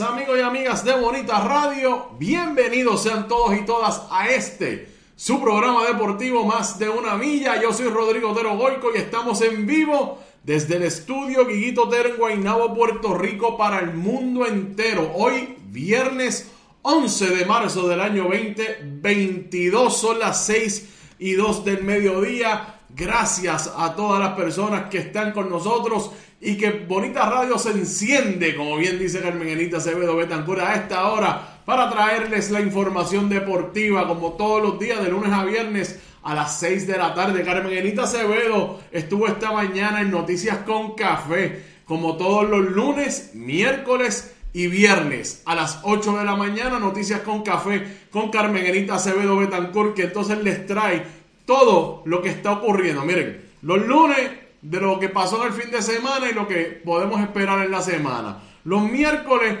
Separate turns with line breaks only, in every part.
Amigos y amigas de Bonita Radio. Bienvenidos sean todos y todas a este, su programa deportivo Más de una Milla. Yo soy Rodrigo Otero Goico y estamos en vivo desde el estudio Guiguito Otero en Guaynabo, Puerto Rico, para el mundo entero. Hoy, viernes 11 de marzo del año 2022, son las 6 y 2 del mediodía. Gracias a todas las personas que están con nosotros y que Bonita Radio se enciende, como bien dice Carmen Enita Acevedo Betancur, a esta hora para traerles la información deportiva como todos los días de lunes a viernes a las 6 de la tarde. Carmen Enita Acevedo estuvo esta mañana en Noticias con Café, como todos los lunes, miércoles y viernes a las 8 de la mañana, Noticias con Café con Carmen Enita Acevedo Betancourt, que entonces les trae todo lo que está ocurriendo. Miren, los lunes de lo que pasó en el fin de semana y lo que podemos esperar en la semana. Los miércoles,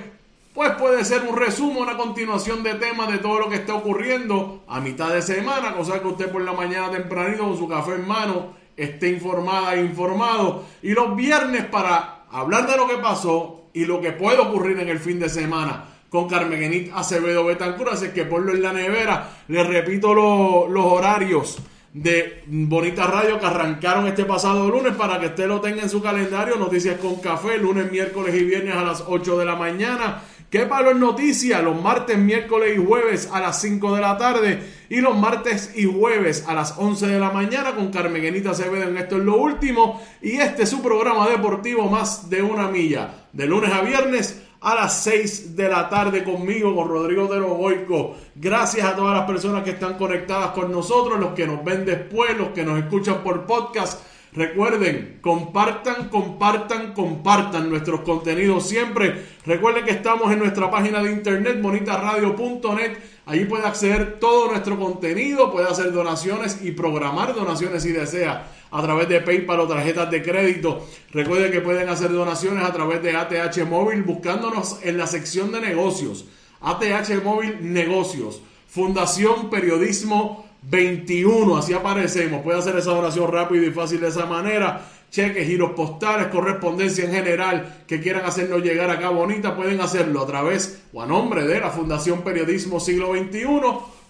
pues puede ser un resumen, una continuación de temas de todo lo que está ocurriendo a mitad de semana, cosa que usted por la mañana tempranito con su café en mano esté informada e informado. Y los viernes para hablar de lo que pasó y lo que puede ocurrir en el fin de semana con Carmen Acevedo Betancur, así que ponlo en la nevera. Le repito los horarios de Bonita Radio que arrancaron este pasado lunes para que usted lo tenga en su calendario. Noticias con café, lunes, miércoles y viernes a las 8 de la mañana. ¿Qué palo en noticias? Los martes, miércoles y jueves a las 5 de la tarde y los martes y jueves a las 11 de la mañana con Carmen Genita Acevedo en esto es lo último y este es su programa deportivo más de una milla de lunes a viernes a las 6 de la tarde conmigo, con Rodrigo de Goico. Gracias a todas las personas que están conectadas con nosotros, los que nos ven después, los que nos escuchan por podcast. Recuerden, compartan, compartan, compartan nuestros contenidos siempre. Recuerden que estamos en nuestra página de internet, bonitaradio.net. Allí puede acceder todo nuestro contenido, puede hacer donaciones y programar donaciones si desea a través de PayPal o tarjetas de crédito. Recuerden que pueden hacer donaciones a través de ATH Móvil buscándonos en la sección de negocios. ATH Móvil Negocios. Fundación Periodismo 21, así aparecemos. Puede hacer esa donación rápido y fácil de esa manera. Cheques, giros postales, correspondencia en general que quieran hacernos llegar acá bonita, pueden hacerlo a través o a nombre de la Fundación Periodismo Siglo XXI,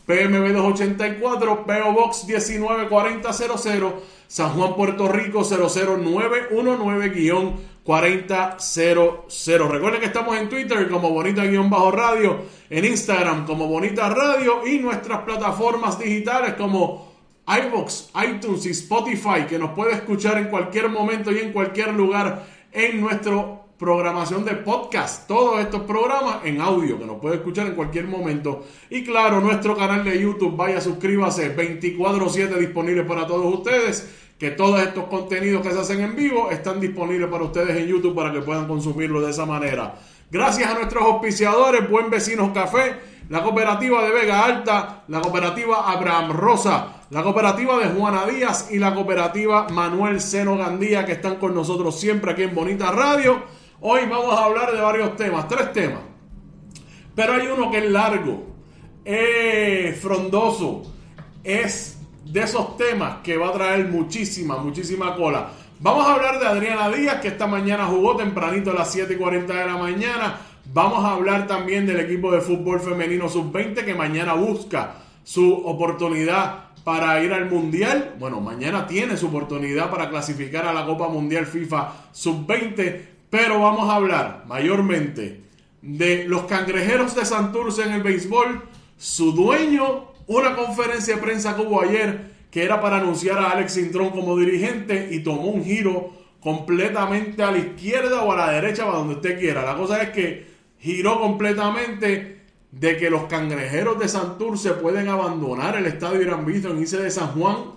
PMB 284, PO Box 194000 San Juan, Puerto Rico 00919-4000. Recuerden que estamos en Twitter como Bonita-Radio, en Instagram como Bonita Radio y nuestras plataformas digitales como iVoox, iTunes y Spotify, que nos puede escuchar en cualquier momento y en cualquier lugar en nuestra programación de podcast. Todos estos programas en audio, que nos puede escuchar en cualquier momento. Y claro, nuestro canal de YouTube, vaya, suscríbase, 24/7 disponible para todos ustedes que todos estos contenidos que se hacen en vivo están disponibles para ustedes en YouTube para que puedan consumirlo de esa manera. Gracias a nuestros auspiciadores, Buen Vecinos Café, la cooperativa de Vega Alta, la cooperativa Abraham Rosa, la cooperativa de Juana Díaz y la cooperativa Manuel Seno Gandía que están con nosotros siempre aquí en Bonita Radio. Hoy vamos a hablar de varios temas, tres temas. Pero hay uno que es largo, es frondoso, es de esos temas que va a traer muchísima, muchísima cola. Vamos a hablar de Adriana Díaz, que esta mañana jugó tempranito a las 7 y 40 de la mañana. Vamos a hablar también del equipo de fútbol femenino sub-20 que mañana busca su oportunidad para ir al Mundial. Bueno, mañana tiene su oportunidad para clasificar a la Copa Mundial FIFA sub-20. Pero vamos a hablar mayormente de los cangrejeros de Santurce en el béisbol, su dueño una conferencia de prensa que hubo ayer que era para anunciar a Alex Sintrón como dirigente y tomó un giro completamente a la izquierda o a la derecha, para donde usted quiera. La cosa es que giró completamente de que los cangrejeros de Santurce pueden abandonar el estadio Irán Visto en Ice de San Juan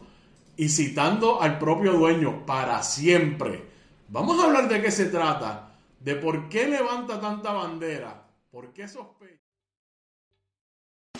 y citando al propio dueño para siempre. Vamos a hablar de qué se trata, de por qué levanta tanta bandera, por qué sospecha.